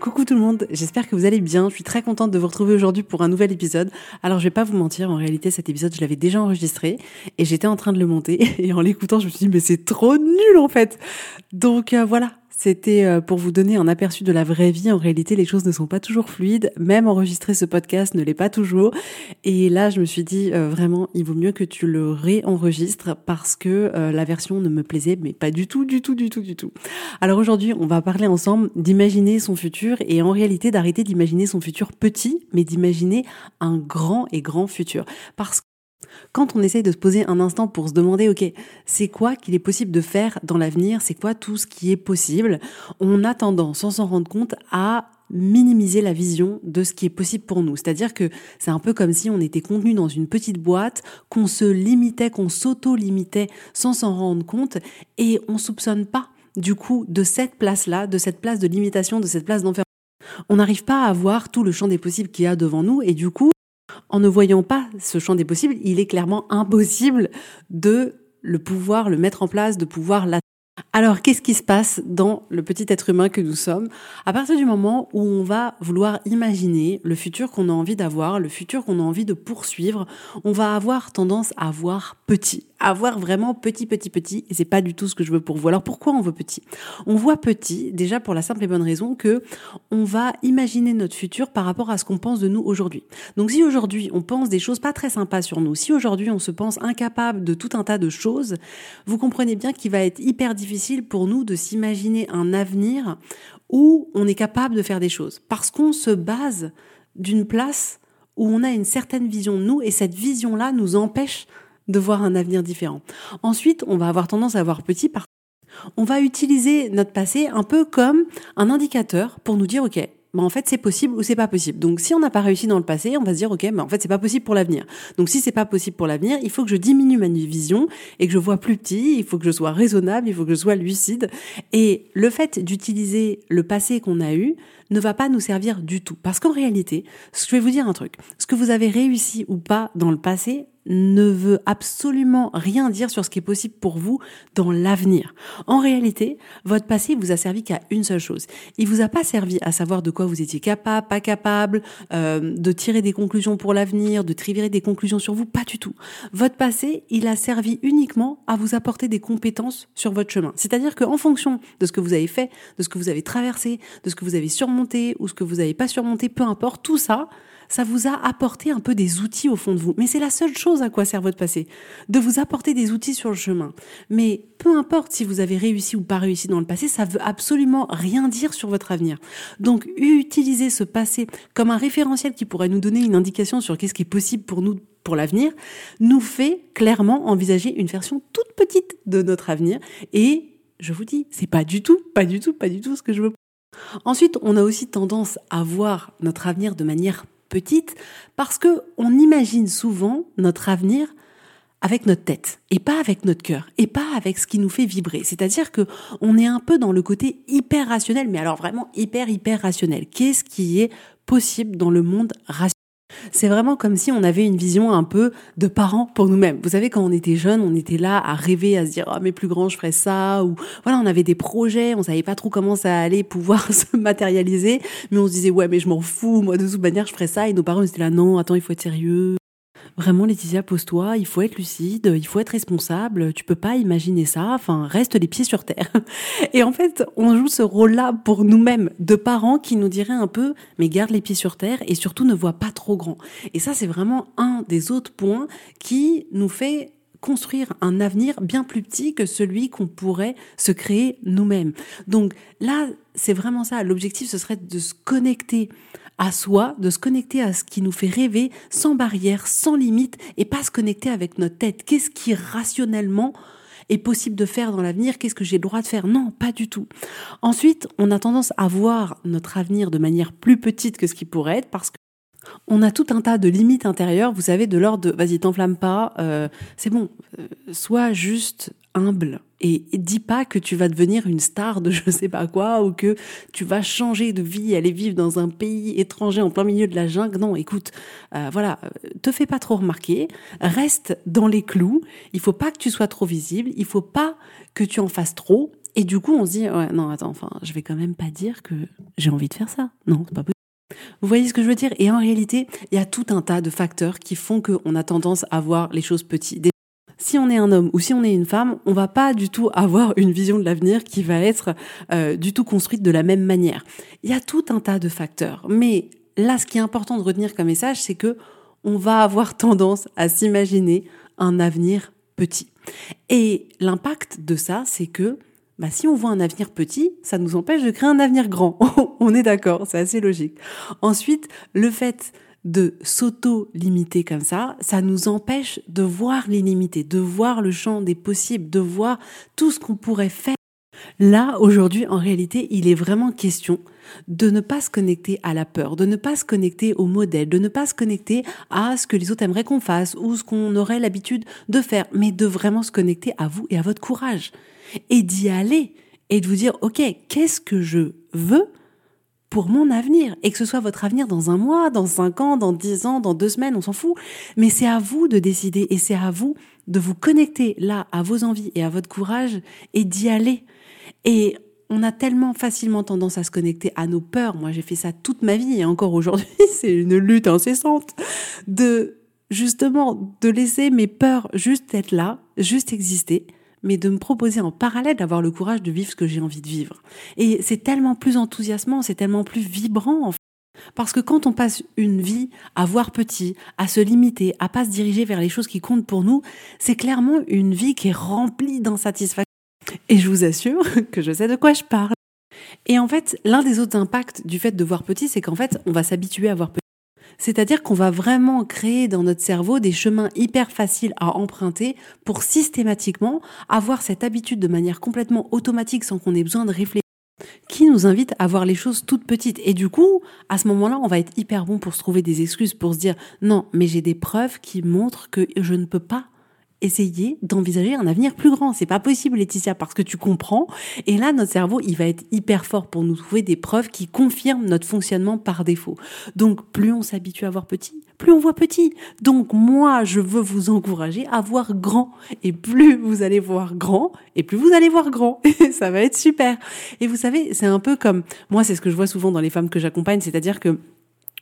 Coucou tout le monde, j'espère que vous allez bien. Je suis très contente de vous retrouver aujourd'hui pour un nouvel épisode. Alors je vais pas vous mentir, en réalité cet épisode je l'avais déjà enregistré et j'étais en train de le monter et en l'écoutant je me suis dit mais c'est trop nul en fait. Donc euh, voilà, c'était euh, pour vous donner un aperçu de la vraie vie. En réalité, les choses ne sont pas toujours fluides. Même enregistrer ce podcast ne l'est pas toujours. Et là, je me suis dit, euh, vraiment, il vaut mieux que tu le réenregistres parce que euh, la version ne me plaisait, mais pas du tout, du tout, du tout, du tout. Alors aujourd'hui, on va parler ensemble d'imaginer son futur et en réalité d'arrêter d'imaginer son futur petit, mais d'imaginer un grand et grand futur. Parce quand on essaye de se poser un instant pour se demander, OK, c'est quoi qu'il est possible de faire dans l'avenir, c'est quoi tout ce qui est possible, on a tendance, sans s'en rendre compte, à minimiser la vision de ce qui est possible pour nous. C'est-à-dire que c'est un peu comme si on était contenu dans une petite boîte, qu'on se limitait, qu'on s'auto-limitait sans s'en rendre compte et on soupçonne pas du coup de cette place-là, de cette place de limitation, de cette place d'enfermement. On n'arrive pas à voir tout le champ des possibles qu'il y a devant nous et du coup, en ne voyant pas ce champ des possibles, il est clairement impossible de le pouvoir le mettre en place, de pouvoir. Alors, qu'est-ce qui se passe dans le petit être humain que nous sommes À partir du moment où on va vouloir imaginer le futur qu'on a envie d'avoir, le futur qu'on a envie de poursuivre, on va avoir tendance à voir petit avoir vraiment petit, petit, petit, et c'est pas du tout ce que je veux pour vous. Alors pourquoi on veut petit? On voit petit déjà pour la simple et bonne raison que on va imaginer notre futur par rapport à ce qu'on pense de nous aujourd'hui. Donc si aujourd'hui on pense des choses pas très sympas sur nous, si aujourd'hui on se pense incapable de tout un tas de choses, vous comprenez bien qu'il va être hyper difficile pour nous de s'imaginer un avenir où on est capable de faire des choses, parce qu'on se base d'une place où on a une certaine vision de nous, et cette vision-là nous empêche de voir un avenir différent. Ensuite, on va avoir tendance à voir petit parce on va utiliser notre passé un peu comme un indicateur pour nous dire, OK, bah en fait c'est possible ou c'est pas possible. Donc si on n'a pas réussi dans le passé, on va se dire ok, mais en fait c'est pas possible pour l'avenir. Donc si c'est pas possible pour l'avenir, il faut que je diminue ma vision et que je vois plus petit, il faut que je sois raisonnable, il faut que je sois lucide. Et le fait d'utiliser le passé qu'on a eu ne va pas nous servir du tout. Parce qu'en réalité, je vais vous dire un truc, ce que vous avez réussi ou pas dans le passé ne veut absolument rien dire sur ce qui est possible pour vous dans l'avenir. En réalité, votre passé vous a servi qu'à une seule chose. Il vous a pas servi à savoir de quoi vous étiez capable, pas capable, euh, de tirer des conclusions pour l'avenir, de tirer des conclusions sur vous, pas du tout. Votre passé, il a servi uniquement à vous apporter des compétences sur votre chemin. C'est-à-dire qu'en fonction de ce que vous avez fait, de ce que vous avez traversé, de ce que vous avez surmonté ou ce que vous n'avez pas surmonté, peu importe, tout ça, ça vous a apporté un peu des outils au fond de vous. Mais c'est la seule chose à quoi sert votre passé, de vous apporter des outils sur le chemin. Mais peu importe si vous avez réussi ou pas réussi dans le passé, ça veut absolument rien dire sur votre avenir. Donc utiliser ce passé comme un référentiel qui pourrait nous donner une indication sur qu'est-ce qui est possible pour nous pour l'avenir, nous fait clairement envisager une version toute petite de notre avenir et je vous dis, c'est pas du tout, pas du tout, pas du tout ce que je veux. Ensuite, on a aussi tendance à voir notre avenir de manière petite parce que on imagine souvent notre avenir avec notre tête et pas avec notre cœur et pas avec ce qui nous fait vibrer. C'est-à-dire que on est un peu dans le côté hyper rationnel, mais alors vraiment hyper hyper rationnel. Qu'est-ce qui est possible dans le monde rationnel c'est vraiment comme si on avait une vision un peu de parents pour nous-mêmes. Vous savez, quand on était jeune, on était là à rêver, à se dire, oh, mais plus grand, je ferais ça, ou voilà, on avait des projets, on savait pas trop comment ça allait pouvoir se matérialiser, mais on se disait, ouais, mais je m'en fous, moi, de toute manière, je ferais ça, et nos parents étaient là, non, attends, il faut être sérieux. Vraiment Laetitia, pose-toi, il faut être lucide, il faut être responsable, tu peux pas imaginer ça, enfin, reste les pieds sur terre. Et en fait, on joue ce rôle-là pour nous-mêmes, de parents qui nous diraient un peu, mais garde les pieds sur terre et surtout ne vois pas trop grand. Et ça, c'est vraiment un des autres points qui nous fait construire un avenir bien plus petit que celui qu'on pourrait se créer nous-mêmes. Donc là, c'est vraiment ça. L'objectif, ce serait de se connecter à soi, de se connecter à ce qui nous fait rêver sans barrière, sans limite, et pas se connecter avec notre tête. Qu'est-ce qui rationnellement est possible de faire dans l'avenir? Qu'est-ce que j'ai le droit de faire? Non, pas du tout. Ensuite, on a tendance à voir notre avenir de manière plus petite que ce qui pourrait être parce que on a tout un tas de limites intérieures, vous savez, de l'ordre de vas-y, t'enflamme pas, euh, c'est bon, euh, sois juste humble et, dis pas que tu vas devenir une star de je sais pas quoi ou que tu vas changer de vie, aller vivre dans un pays étranger en plein milieu de la jungle. Non, écoute, euh, voilà, te fais pas trop remarquer, reste dans les clous. Il faut pas que tu sois trop visible, il faut pas que tu en fasses trop. Et du coup, on se dit ouais, non, attends, enfin, je vais quand même pas dire que j'ai envie de faire ça. Non, c'est pas possible. Vous voyez ce que je veux dire? Et en réalité, il y a tout un tas de facteurs qui font qu'on a tendance à voir les choses petites. Si on est un homme ou si on est une femme, on va pas du tout avoir une vision de l'avenir qui va être euh, du tout construite de la même manière. Il y a tout un tas de facteurs. Mais là, ce qui est important de retenir comme message, c'est que on va avoir tendance à s'imaginer un avenir petit. Et l'impact de ça, c'est que bah, si on voit un avenir petit, ça nous empêche de créer un avenir grand. on est d'accord, c'est assez logique. Ensuite, le fait de s'auto-limiter comme ça, ça nous empêche de voir l'illimité, de voir le champ des possibles, de voir tout ce qu'on pourrait faire. Là, aujourd'hui, en réalité, il est vraiment question de ne pas se connecter à la peur, de ne pas se connecter au modèle, de ne pas se connecter à ce que les autres aimeraient qu'on fasse ou ce qu'on aurait l'habitude de faire, mais de vraiment se connecter à vous et à votre courage et d'y aller et de vous dire, OK, qu'est-ce que je veux pour mon avenir et que ce soit votre avenir dans un mois, dans cinq ans, dans dix ans, dans deux semaines, on s'en fout. Mais c'est à vous de décider et c'est à vous de vous connecter là à vos envies et à votre courage et d'y aller. Et on a tellement facilement tendance à se connecter à nos peurs. Moi, j'ai fait ça toute ma vie et encore aujourd'hui, c'est une lutte incessante de justement de laisser mes peurs juste être là, juste exister mais de me proposer en parallèle d'avoir le courage de vivre ce que j'ai envie de vivre. Et c'est tellement plus enthousiasmant, c'est tellement plus vibrant en fait. Parce que quand on passe une vie à voir petit, à se limiter, à pas se diriger vers les choses qui comptent pour nous, c'est clairement une vie qui est remplie d'insatisfaction. Et je vous assure que je sais de quoi je parle. Et en fait, l'un des autres impacts du fait de voir petit, c'est qu'en fait, on va s'habituer à voir petit. C'est-à-dire qu'on va vraiment créer dans notre cerveau des chemins hyper faciles à emprunter pour systématiquement avoir cette habitude de manière complètement automatique sans qu'on ait besoin de réfléchir qui nous invite à voir les choses toutes petites. Et du coup, à ce moment-là, on va être hyper bon pour se trouver des excuses, pour se dire non, mais j'ai des preuves qui montrent que je ne peux pas essayer d'envisager un avenir plus grand. C'est pas possible, Laetitia, parce que tu comprends. Et là, notre cerveau, il va être hyper fort pour nous trouver des preuves qui confirment notre fonctionnement par défaut. Donc, plus on s'habitue à voir petit, plus on voit petit. Donc, moi, je veux vous encourager à voir grand. Et plus vous allez voir grand, et plus vous allez voir grand. ça va être super. Et vous savez, c'est un peu comme, moi, c'est ce que je vois souvent dans les femmes que j'accompagne, c'est-à-dire que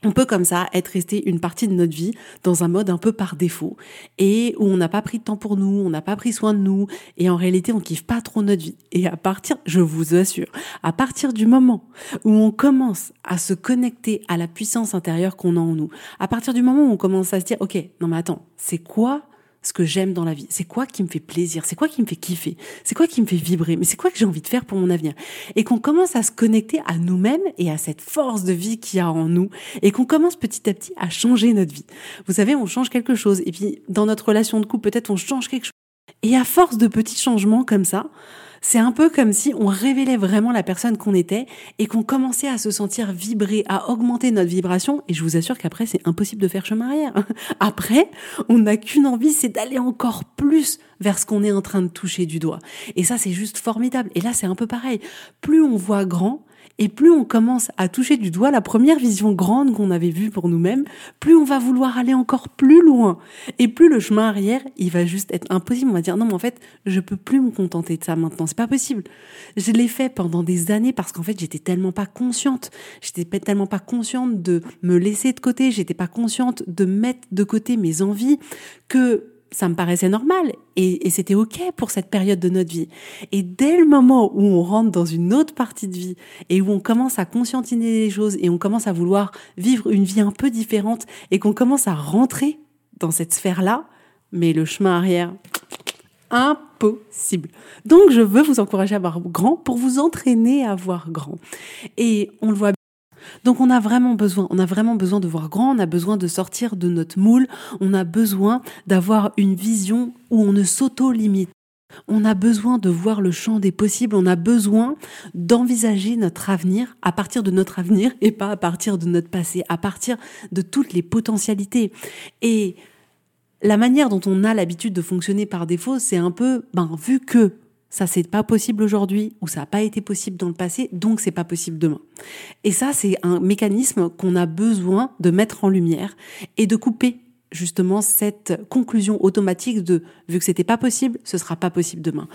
on peut comme ça être resté une partie de notre vie dans un mode un peu par défaut et où on n'a pas pris de temps pour nous, on n'a pas pris soin de nous et en réalité on kiffe pas trop notre vie. Et à partir, je vous assure, à partir du moment où on commence à se connecter à la puissance intérieure qu'on a en nous, à partir du moment où on commence à se dire, ok, non mais attends, c'est quoi ce que j'aime dans la vie. C'est quoi qui me fait plaisir? C'est quoi qui me fait kiffer? C'est quoi qui me fait vibrer? Mais c'est quoi que j'ai envie de faire pour mon avenir? Et qu'on commence à se connecter à nous-mêmes et à cette force de vie qu'il y a en nous et qu'on commence petit à petit à changer notre vie. Vous savez, on change quelque chose et puis dans notre relation de couple, peut-être on change quelque chose. Et à force de petits changements comme ça, c'est un peu comme si on révélait vraiment la personne qu'on était et qu'on commençait à se sentir vibrer, à augmenter notre vibration. Et je vous assure qu'après, c'est impossible de faire chemin arrière. Après, on n'a qu'une envie, c'est d'aller encore plus vers ce qu'on est en train de toucher du doigt. Et ça, c'est juste formidable. Et là, c'est un peu pareil. Plus on voit grand, Et plus on commence à toucher du doigt la première vision grande qu'on avait vue pour nous-mêmes, plus on va vouloir aller encore plus loin. Et plus le chemin arrière, il va juste être impossible. On va dire non, mais en fait, je peux plus me contenter de ça maintenant. C'est pas possible. Je l'ai fait pendant des années parce qu'en fait, j'étais tellement pas consciente. J'étais tellement pas consciente de me laisser de côté. J'étais pas consciente de mettre de côté mes envies que ça me paraissait normal et, c'était ok pour cette période de notre vie. Et dès le moment où on rentre dans une autre partie de vie et où on commence à conscientiser les choses et on commence à vouloir vivre une vie un peu différente et qu'on commence à rentrer dans cette sphère-là, mais le chemin arrière, impossible. Donc je veux vous encourager à voir grand pour vous entraîner à voir grand. Et on le voit donc on a vraiment besoin, on a vraiment besoin de voir grand, on a besoin de sortir de notre moule, on a besoin d'avoir une vision où on ne s'auto-limite. On a besoin de voir le champ des possibles, on a besoin d'envisager notre avenir à partir de notre avenir et pas à partir de notre passé, à partir de toutes les potentialités. Et la manière dont on a l'habitude de fonctionner par défaut, c'est un peu, ben, vu que ça c'est pas possible aujourd'hui ou ça n'a pas été possible dans le passé, donc c'est pas possible demain. Et ça c'est un mécanisme qu'on a besoin de mettre en lumière et de couper justement cette conclusion automatique de vu que c'était pas possible, ce sera pas possible demain.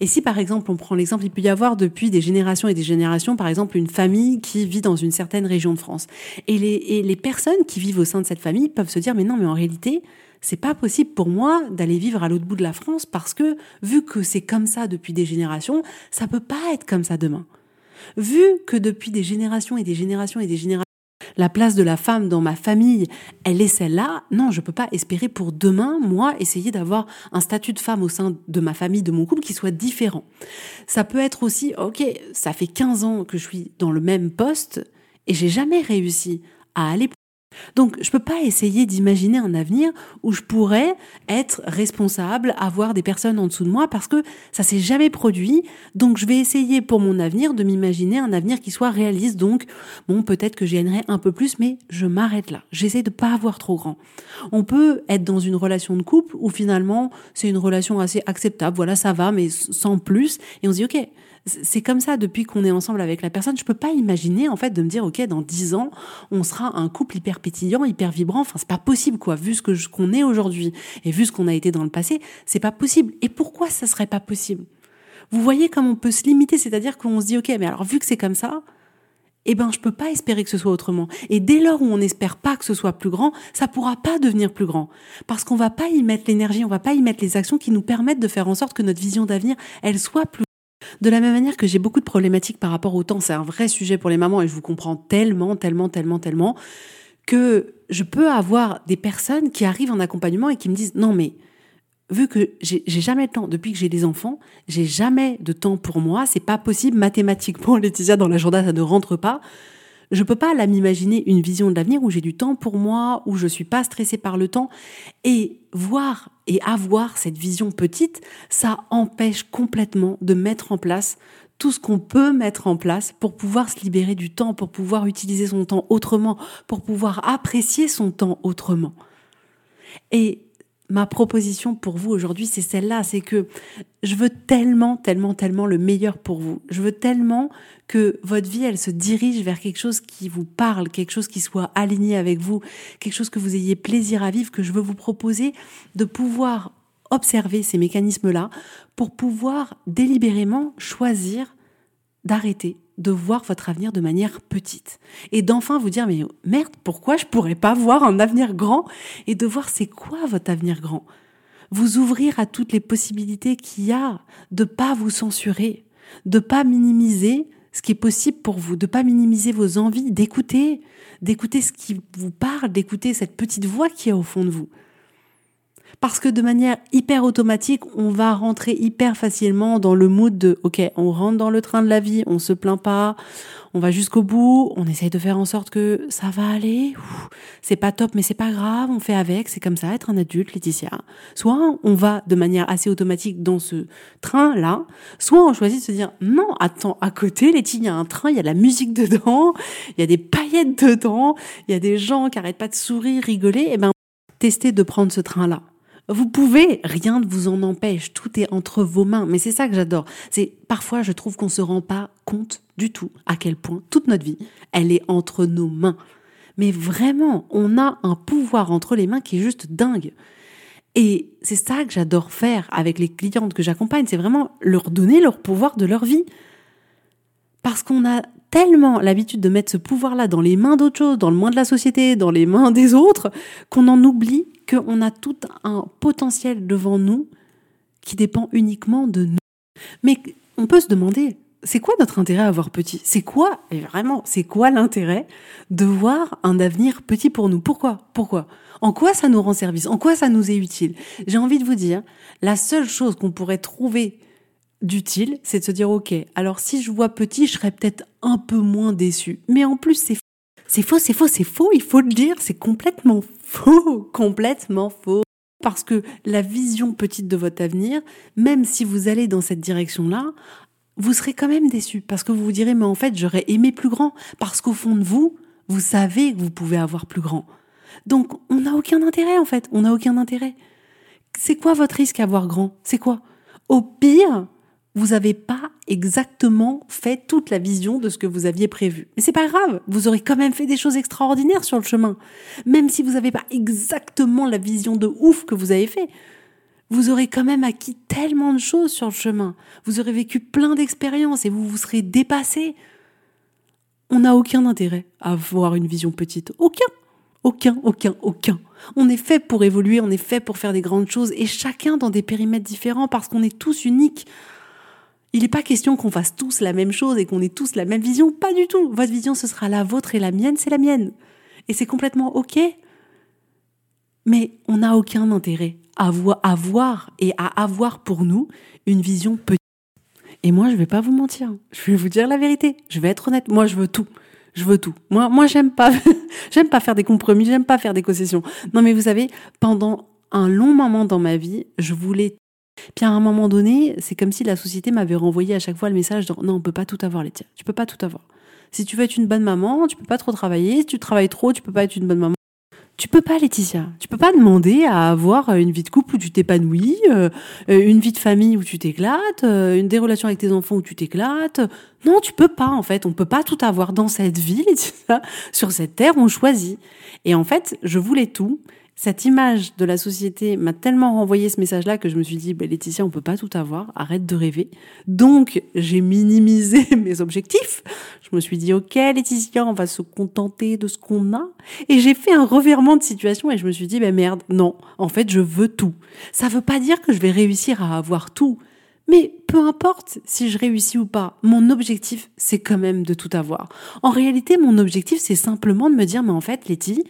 Et si par exemple on prend l'exemple, il peut y avoir depuis des générations et des générations, par exemple une famille qui vit dans une certaine région de France, et les, et les personnes qui vivent au sein de cette famille peuvent se dire mais non mais en réalité c'est pas possible pour moi d'aller vivre à l'autre bout de la France parce que vu que c'est comme ça depuis des générations, ça peut pas être comme ça demain. Vu que depuis des générations et des générations et des générations la place de la femme dans ma famille, elle est celle-là. Non, je peux pas espérer pour demain, moi, essayer d'avoir un statut de femme au sein de ma famille, de mon couple qui soit différent. Ça peut être aussi, ok, ça fait 15 ans que je suis dans le même poste et j'ai jamais réussi à aller donc, je peux pas essayer d'imaginer un avenir où je pourrais être responsable, avoir des personnes en dessous de moi parce que ça s'est jamais produit. Donc, je vais essayer pour mon avenir de m'imaginer un avenir qui soit réaliste. Donc, bon, peut-être que j'aimerais un peu plus, mais je m'arrête là. J'essaie de pas avoir trop grand. On peut être dans une relation de couple où finalement, c'est une relation assez acceptable. Voilà, ça va, mais sans plus. Et on se dit, OK, c'est comme ça depuis qu'on est ensemble avec la personne. Je peux pas imaginer en fait de me dire ok dans dix ans on sera un couple hyper pétillant, hyper vibrant. Enfin c'est pas possible quoi. Vu ce que qu'on est aujourd'hui et vu ce qu'on a été dans le passé, c'est pas possible. Et pourquoi ça serait pas possible? Vous voyez comme on peut se limiter, c'est-à-dire qu'on se dit ok mais alors vu que c'est comme ça, eh ben je peux pas espérer que ce soit autrement. Et dès lors où on n'espère pas que ce soit plus grand, ça pourra pas devenir plus grand parce qu'on va pas y mettre l'énergie, on va pas y mettre les actions qui nous permettent de faire en sorte que notre vision d'avenir elle soit plus de la même manière que j'ai beaucoup de problématiques par rapport au temps, c'est un vrai sujet pour les mamans et je vous comprends tellement, tellement, tellement, tellement que je peux avoir des personnes qui arrivent en accompagnement et qui me disent non mais vu que j'ai jamais le temps depuis que j'ai des enfants, j'ai jamais de temps pour moi, c'est pas possible mathématiquement Laetitia dans l'agenda ça ne rentre pas. Je peux pas là m'imaginer une vision de l'avenir où j'ai du temps pour moi, où je suis pas stressée par le temps et voir et avoir cette vision petite, ça empêche complètement de mettre en place tout ce qu'on peut mettre en place pour pouvoir se libérer du temps, pour pouvoir utiliser son temps autrement, pour pouvoir apprécier son temps autrement. Et ma proposition pour vous aujourd'hui, c'est celle-là, c'est que je veux tellement, tellement, tellement le meilleur pour vous. Je veux tellement que votre vie, elle se dirige vers quelque chose qui vous parle, quelque chose qui soit aligné avec vous, quelque chose que vous ayez plaisir à vivre, que je veux vous proposer de pouvoir observer ces mécanismes-là pour pouvoir délibérément choisir d'arrêter de voir votre avenir de manière petite et d'enfin vous dire mais merde pourquoi je pourrais pas voir un avenir grand et de voir c'est quoi votre avenir grand? Vous ouvrir à toutes les possibilités qu'il y a de pas vous censurer de pas minimiser ce qui est possible pour vous de pas minimiser vos envies d'écouter d'écouter ce qui vous parle d'écouter cette petite voix qui est au fond de vous parce que de manière hyper automatique, on va rentrer hyper facilement dans le mood de OK, on rentre dans le train de la vie, on se plaint pas, on va jusqu'au bout, on essaye de faire en sorte que ça va aller. C'est pas top, mais c'est pas grave, on fait avec, c'est comme ça, être un adulte, Laetitia. Soit on va de manière assez automatique dans ce train-là, soit on choisit de se dire non, attends, à côté, Laetitia, il y a un train, il y a de la musique dedans, il y a des paillettes dedans, il y a des gens qui arrêtent pas de sourire, rigoler, et eh ben tester de prendre ce train-là Vous pouvez, rien ne vous en empêche, tout est entre vos mains. Mais c'est ça que j'adore. C'est parfois, je trouve qu'on se rend pas compte du tout à quel point toute notre vie, elle est entre nos mains. Mais vraiment, on a un pouvoir entre les mains qui est juste dingue. Et c'est ça que j'adore faire avec les clientes que j'accompagne, c'est vraiment leur donner leur pouvoir de leur vie. Parce qu'on a tellement l'habitude de mettre ce pouvoir-là dans les mains d'autres choses, dans le moins de la société, dans les mains des autres, qu'on en oublie qu'on a tout un potentiel devant nous qui dépend uniquement de nous. Mais on peut se demander, c'est quoi notre intérêt à avoir petit? C'est quoi, et vraiment, c'est quoi l'intérêt de voir un avenir petit pour nous? Pourquoi? Pourquoi? En quoi ça nous rend service? En quoi ça nous est utile? J'ai envie de vous dire, la seule chose qu'on pourrait trouver d'utile, c'est de se dire, ok, alors si je vois petit, je serais peut-être un peu moins déçu. Mais en plus, c'est c'est faux, c'est faux, c'est faux, il faut le dire, c'est complètement faux, complètement faux. Parce que la vision petite de votre avenir, même si vous allez dans cette direction-là, vous serez quand même déçu parce que vous vous direz mais en fait j'aurais aimé plus grand parce qu'au fond de vous, vous savez que vous pouvez avoir plus grand. Donc on n'a aucun intérêt en fait, on n'a aucun intérêt. C'est quoi votre risque à avoir grand? C'est quoi? Au pire, vous n'avez pas exactement fait toute la vision de ce que vous aviez prévu. Mais c'est pas grave, vous aurez quand même fait des choses extraordinaires sur le chemin. Même si vous n'avez pas exactement la vision de ouf que vous avez fait, vous aurez quand même acquis tellement de choses sur le chemin. Vous aurez vécu plein d'expériences et vous vous serez dépassé. On n'a aucun intérêt à avoir une vision petite. Aucun. Aucun, aucun, aucun. On est fait pour évoluer, on est fait pour faire des grandes choses et chacun dans des périmètres différents parce qu'on est tous uniques. Il n'est pas question qu'on fasse tous la même chose et qu'on ait tous la même vision. Pas du tout. Votre vision, ce sera la vôtre et la mienne, c'est la mienne. Et c'est complètement OK. Mais on n'a aucun intérêt à avoir et à avoir pour nous une vision petite. Et moi, je vais pas vous mentir. Je vais vous dire la vérité. Je vais être honnête. Moi, je veux tout. Je veux tout. Moi, moi, j'aime pas, j'aime pas faire des compromis. J'aime pas faire des concessions. Non, mais vous savez, pendant un long moment dans ma vie, je voulais puis à un moment donné, c'est comme si la société m'avait renvoyé à chaque fois le message de non, on peut pas tout avoir, Laetitia. Tu peux pas tout avoir. Si tu veux être une bonne maman, tu peux pas trop travailler. Si tu travailles trop, tu peux pas être une bonne maman. Tu peux pas, Laetitia. Tu peux pas demander à avoir une vie de couple où tu t'épanouis, euh, une vie de famille où tu t'éclates, euh, une des relations avec tes enfants où tu t'éclates. Non, tu peux pas, en fait. On peut pas tout avoir dans cette vie, Laetitia. Sur cette terre, on choisit. Et en fait, je voulais tout cette image de la société m'a tellement renvoyé ce message-là que je me suis dit, bah, Laetitia, on peut pas tout avoir, arrête de rêver. Donc, j'ai minimisé mes objectifs. Je me suis dit, ok, Laetitia, on va se contenter de ce qu'on a. Et j'ai fait un revirement de situation et je me suis dit, bah, merde, non, en fait, je veux tout. Ça veut pas dire que je vais réussir à avoir tout. Mais peu importe si je réussis ou pas, mon objectif, c'est quand même de tout avoir. En réalité, mon objectif, c'est simplement de me dire, mais en fait, Letty,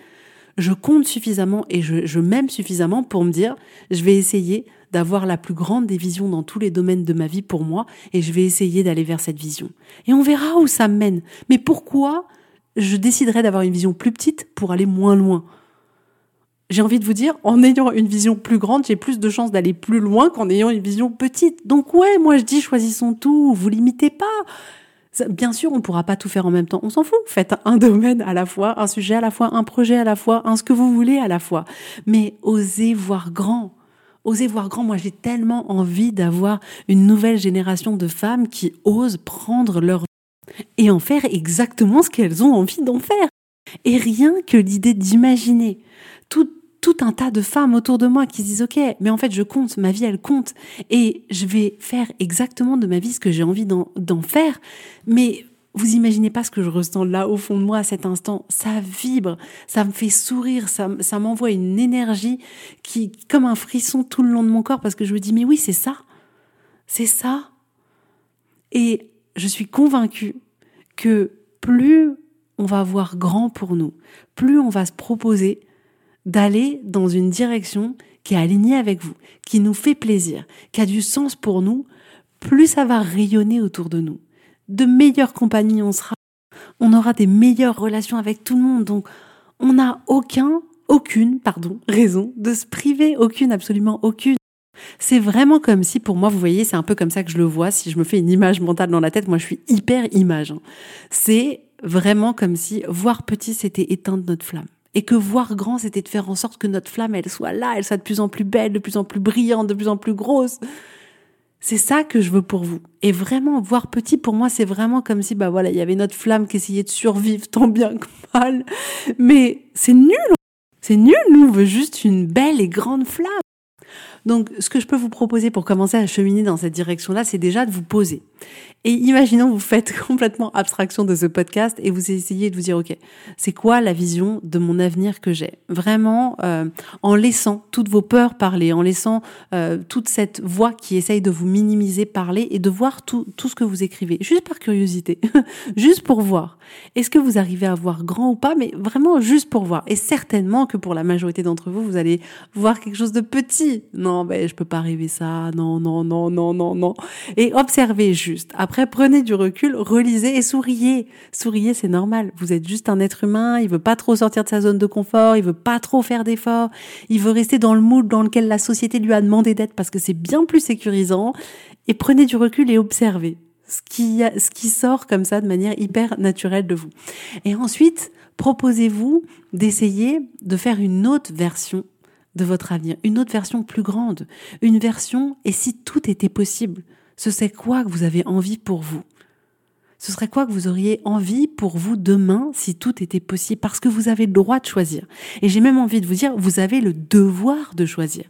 je compte suffisamment et je, m'aime suffisamment pour me dire, je vais essayer d'avoir la plus grande des visions dans tous les domaines de ma vie pour moi et je vais essayer d'aller vers cette vision. Et on verra où ça mène. Mais pourquoi je déciderais d'avoir une vision plus petite pour aller moins loin? J'ai envie de vous dire, en ayant une vision plus grande, j'ai plus de chances d'aller plus loin qu'en ayant une vision petite. Donc ouais, moi je dis choisissons tout, vous limitez pas. Bien sûr, on ne pourra pas tout faire en même temps. On s'en fout. Faites un domaine à la fois, un sujet à la fois, un projet à la fois, un ce que vous voulez à la fois. Mais osez voir grand. Osez voir grand. Moi, j'ai tellement envie d'avoir une nouvelle génération de femmes qui osent prendre leur et en faire exactement ce qu'elles ont envie d'en faire. Et rien que l'idée d'imaginer tout, tout un tas de femmes autour de moi qui se disent ok mais en fait je compte ma vie elle compte et je vais faire exactement de ma vie ce que j'ai envie d'en faire mais vous imaginez pas ce que je ressens là au fond de moi à cet instant. Ça vibre, ça me fait sourire, ça, ça m'envoie une énergie qui, comme un frisson tout le long de mon corps parce que je me dis, mais oui, c'est ça. C'est ça. Et je suis convaincue que plus on va voir grand pour nous, plus on va se proposer d'aller dans une direction qui est alignée avec vous, qui nous fait plaisir, qui a du sens pour nous, plus ça va rayonner autour de nous. De meilleures compagnies on sera, on aura des meilleures relations avec tout le monde. Donc, on n'a aucun, aucune, pardon, raison de se priver, aucune, absolument aucune. C'est vraiment comme si, pour moi, vous voyez, c'est un peu comme ça que je le vois. Si je me fais une image mentale dans la tête, moi, je suis hyper image. Hein. C'est vraiment comme si voir petit, c'était éteindre notre flamme Et que voir grand, c'était de faire en sorte que notre flamme, elle soit là, elle soit de plus en plus belle, de plus en plus brillante, de plus en plus grosse. C'est ça que je veux pour vous. Et vraiment, voir petit, pour moi, c'est vraiment comme si, bah voilà, il y avait notre flamme qui essayait de survivre tant bien que mal. Mais c'est nul. C'est nul. Nous, on veut juste une belle et grande flamme. Donc, ce que je peux vous proposer pour commencer à cheminer dans cette direction-là, c'est déjà de vous poser. Et imaginons, vous faites complètement abstraction de ce podcast et vous essayez de vous dire, OK, c'est quoi la vision de mon avenir que j'ai? Vraiment, euh, en laissant toutes vos peurs parler, en laissant euh, toute cette voix qui essaye de vous minimiser parler et de voir tout, tout ce que vous écrivez, juste par curiosité, juste pour voir. Est-ce que vous arrivez à voir grand ou pas, mais vraiment juste pour voir. Et certainement que pour la majorité d'entre vous, vous allez voir quelque chose de petit. Non, ben, je peux pas arriver ça. Non, non, non, non, non, non. Et observez juste. Après, prenez du recul, relisez et souriez. Souriez, c'est normal. Vous êtes juste un être humain. Il veut pas trop sortir de sa zone de confort. Il veut pas trop faire d'efforts. Il veut rester dans le mood dans lequel la société lui a demandé d'être parce que c'est bien plus sécurisant. Et prenez du recul et observez ce qui sort comme ça de manière hyper naturelle de vous. Et ensuite, proposez-vous d'essayer de faire une autre version de votre avenir, une autre version plus grande, une version et si tout était possible, ce serait quoi que vous avez envie pour vous? Ce serait quoi que vous auriez envie pour vous demain si tout était possible? Parce que vous avez le droit de choisir. Et j'ai même envie de vous dire, vous avez le devoir de choisir.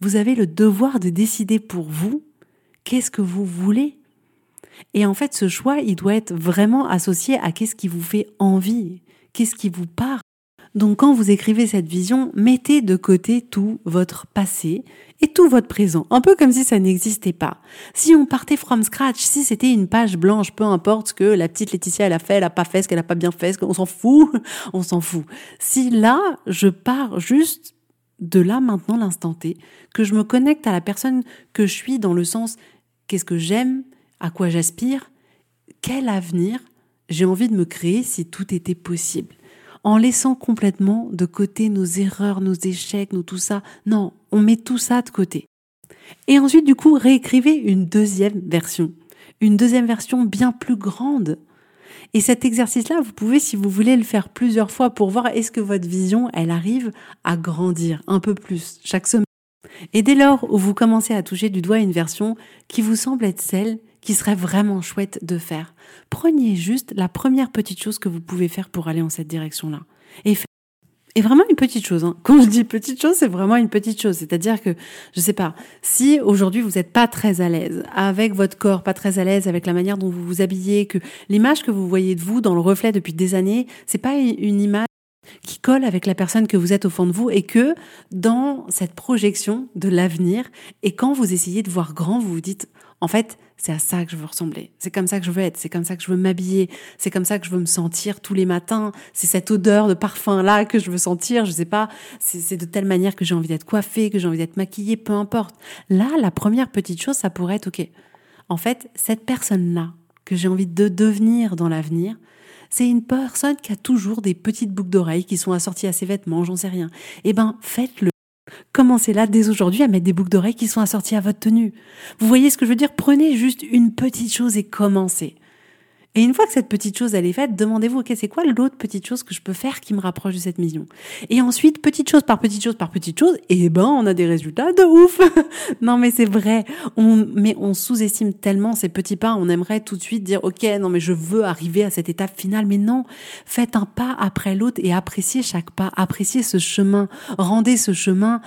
Vous avez le devoir de décider pour vous qu'est-ce que vous voulez et en fait, ce choix, il doit être vraiment associé à qu'est-ce qui vous fait envie, qu'est-ce qui vous parle. Donc quand vous écrivez cette vision, mettez de côté tout votre passé et tout votre présent, un peu comme si ça n'existait pas. Si on partait from scratch, si c'était une page blanche, peu importe ce que la petite Laetitia elle a fait, elle a pas fait, ce qu'elle a pas bien fait, on s'en fout, on s'en fout. Si là, je pars juste de là maintenant l'instant T, que je me connecte à la personne que je suis dans le sens qu'est-ce que j'aime, à quoi j'aspire, quel avenir j'ai envie de me créer si tout était possible. En laissant complètement de côté nos erreurs, nos échecs, nos tout ça. Non, on met tout ça de côté. Et ensuite, du coup, réécrivez une deuxième version. Une deuxième version bien plus grande. Et cet exercice-là, vous pouvez, si vous voulez, le faire plusieurs fois pour voir est-ce que votre vision, elle arrive à grandir un peu plus chaque semaine. Et dès lors où vous commencez à toucher du doigt une version qui vous semble être celle qui serait vraiment chouette de faire. Prenez juste la première petite chose que vous pouvez faire pour aller en cette direction-là. Et et vraiment une petite chose. Hein. Quand je dis petite chose, c'est vraiment une petite chose. C'est-à-dire que, je sais pas, si aujourd'hui vous n'êtes pas très à l'aise avec votre corps, pas très à l'aise avec la manière dont vous vous habillez, que l'image que vous voyez de vous dans le reflet depuis des années, c'est pas une image qui colle avec la personne que vous êtes au fond de vous et que dans cette projection de l'avenir et quand vous essayez de voir grand, vous vous dites en fait, c'est à ça que je veux ressembler. C'est comme ça que je veux être. C'est comme ça que je veux m'habiller. C'est comme ça que je veux me sentir tous les matins. C'est cette odeur de parfum là que je veux sentir. Je sais pas. C'est de telle manière que j'ai envie d'être coiffée, que j'ai envie d'être maquillée, peu importe. Là, la première petite chose, ça pourrait être ok. En fait, cette personne là que j'ai envie de devenir dans l'avenir, c'est une personne qui a toujours des petites boucles d'oreilles qui sont assorties à ses vêtements, j'en sais rien. Eh ben, faites-le. Commencez là dès aujourd'hui à mettre des boucles d'oreilles qui sont assorties à votre tenue. Vous voyez ce que je veux dire? Prenez juste une petite chose et commencez. Et une fois que cette petite chose elle est faite, demandez-vous ok c'est quoi l'autre petite chose que je peux faire qui me rapproche de cette mission? Et ensuite petite chose par petite chose par petite chose, et eh ben on a des résultats de ouf. non mais c'est vrai, on mais on sous-estime tellement ces petits pas, on aimerait tout de suite dire ok non mais je veux arriver à cette étape finale, mais non, faites un pas après l'autre et appréciez chaque pas, appréciez ce chemin, rendez ce chemin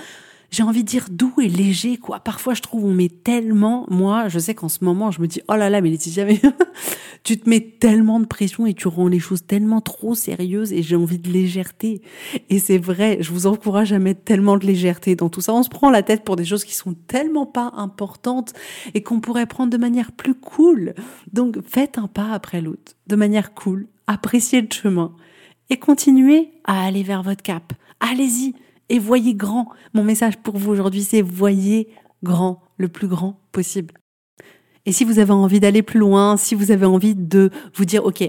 j'ai envie de dire doux et léger, quoi. Parfois, je trouve on met tellement, moi, je sais qu'en ce moment, je me dis, oh là là, mais Laetitia, mais tu te mets tellement de pression et tu rends les choses tellement trop sérieuses et j'ai envie de légèreté. Et c'est vrai, je vous encourage à mettre tellement de légèreté dans tout ça. On se prend la tête pour des choses qui sont tellement pas importantes et qu'on pourrait prendre de manière plus cool. Donc, faites un pas après l'autre, de manière cool, appréciez le chemin et continuez à aller vers votre cap. Allez-y et voyez grand. Mon message pour vous aujourd'hui, c'est voyez grand, le plus grand possible. Et si vous avez envie d'aller plus loin, si vous avez envie de vous dire, OK,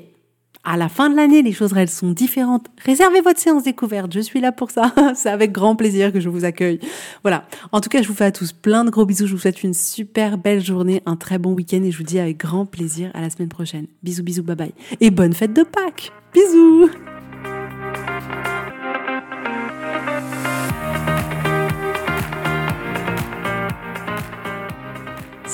à la fin de l'année, les choses, elles sont différentes. Réservez votre séance découverte. Je suis là pour ça. C'est avec grand plaisir que je vous accueille. Voilà. En tout cas, je vous fais à tous plein de gros bisous. Je vous souhaite une super belle journée, un très bon week-end et je vous dis avec grand plaisir à la semaine prochaine. Bisous, bisous, bye bye. Et bonne fête de Pâques. Bisous.